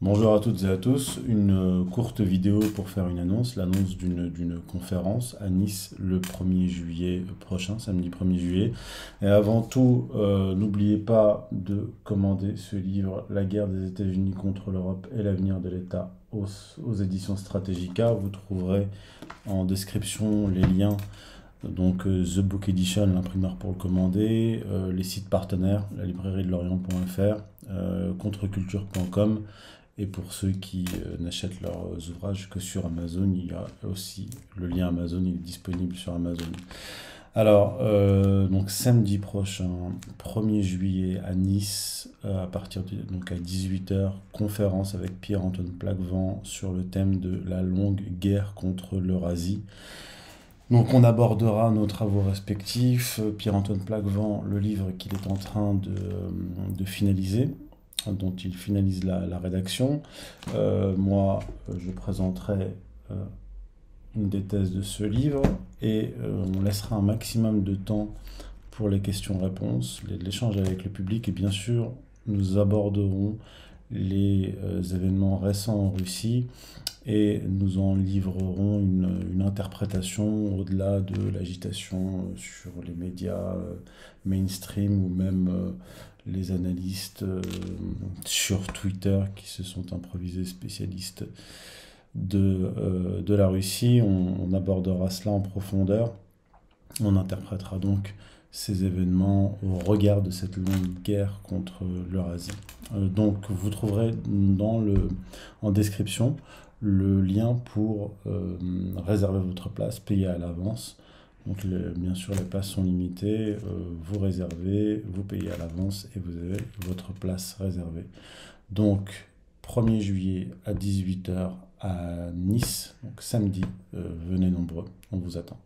Bonjour à toutes et à tous, une euh, courte vidéo pour faire une annonce, l'annonce d'une conférence à Nice le 1er juillet prochain, samedi 1er juillet. Et avant tout, euh, n'oubliez pas de commander ce livre, La guerre des États-Unis contre l'Europe et l'avenir de l'État aux, aux, éditions Strategica. Vous trouverez en description les liens donc euh, The Book Edition, l'imprimeur pour le commander, les sites partenaires, la librairie de l'Orient.fr, contreculture.com et pour ceux qui euh, n'achètent leurs ouvrages que sur Amazon, il y a aussi le lien Amazon, il est disponible sur Amazon. Alors, euh, donc samedi prochain, 1er juillet à Nice, euh, à partir de, donc à 18h, conférence avec Pierre-Antoine Plaquevent sur le thème de la longue guerre contre l'Eurasie. Donc on abordera nos travaux respectifs, Pierre-Antoine Plaquevent, le livre qu'il est en train de finaliser, dont il finalise la, rédaction. Euh, moi, je présenterai euh, une des thèses de ce livre et euh, on laissera un maximum de temps pour les questions-réponses, l'échange avec le public et bien sûr, nous aborderons les événements récents en Russie et nous en livrerons une interprétation au-delà de l'agitation sur les médias mainstream ou même les analystes euh, sur Twitter qui se sont improvisés spécialistes de, euh, de la Russie. On, abordera cela en profondeur. On interprétera donc ces événements au regard de cette longue guerre contre l'Eurasie. Euh, donc vous trouverez dans le, en description le lien pour réserver votre place, payer à l'avance donc bien sûr, les places sont limitées. Euh, vous réservez, vous payez à l'avance et vous avez votre place réservée. Donc 1er juillet à 18h à Nice, donc samedi, euh, venez nombreux, on vous attend.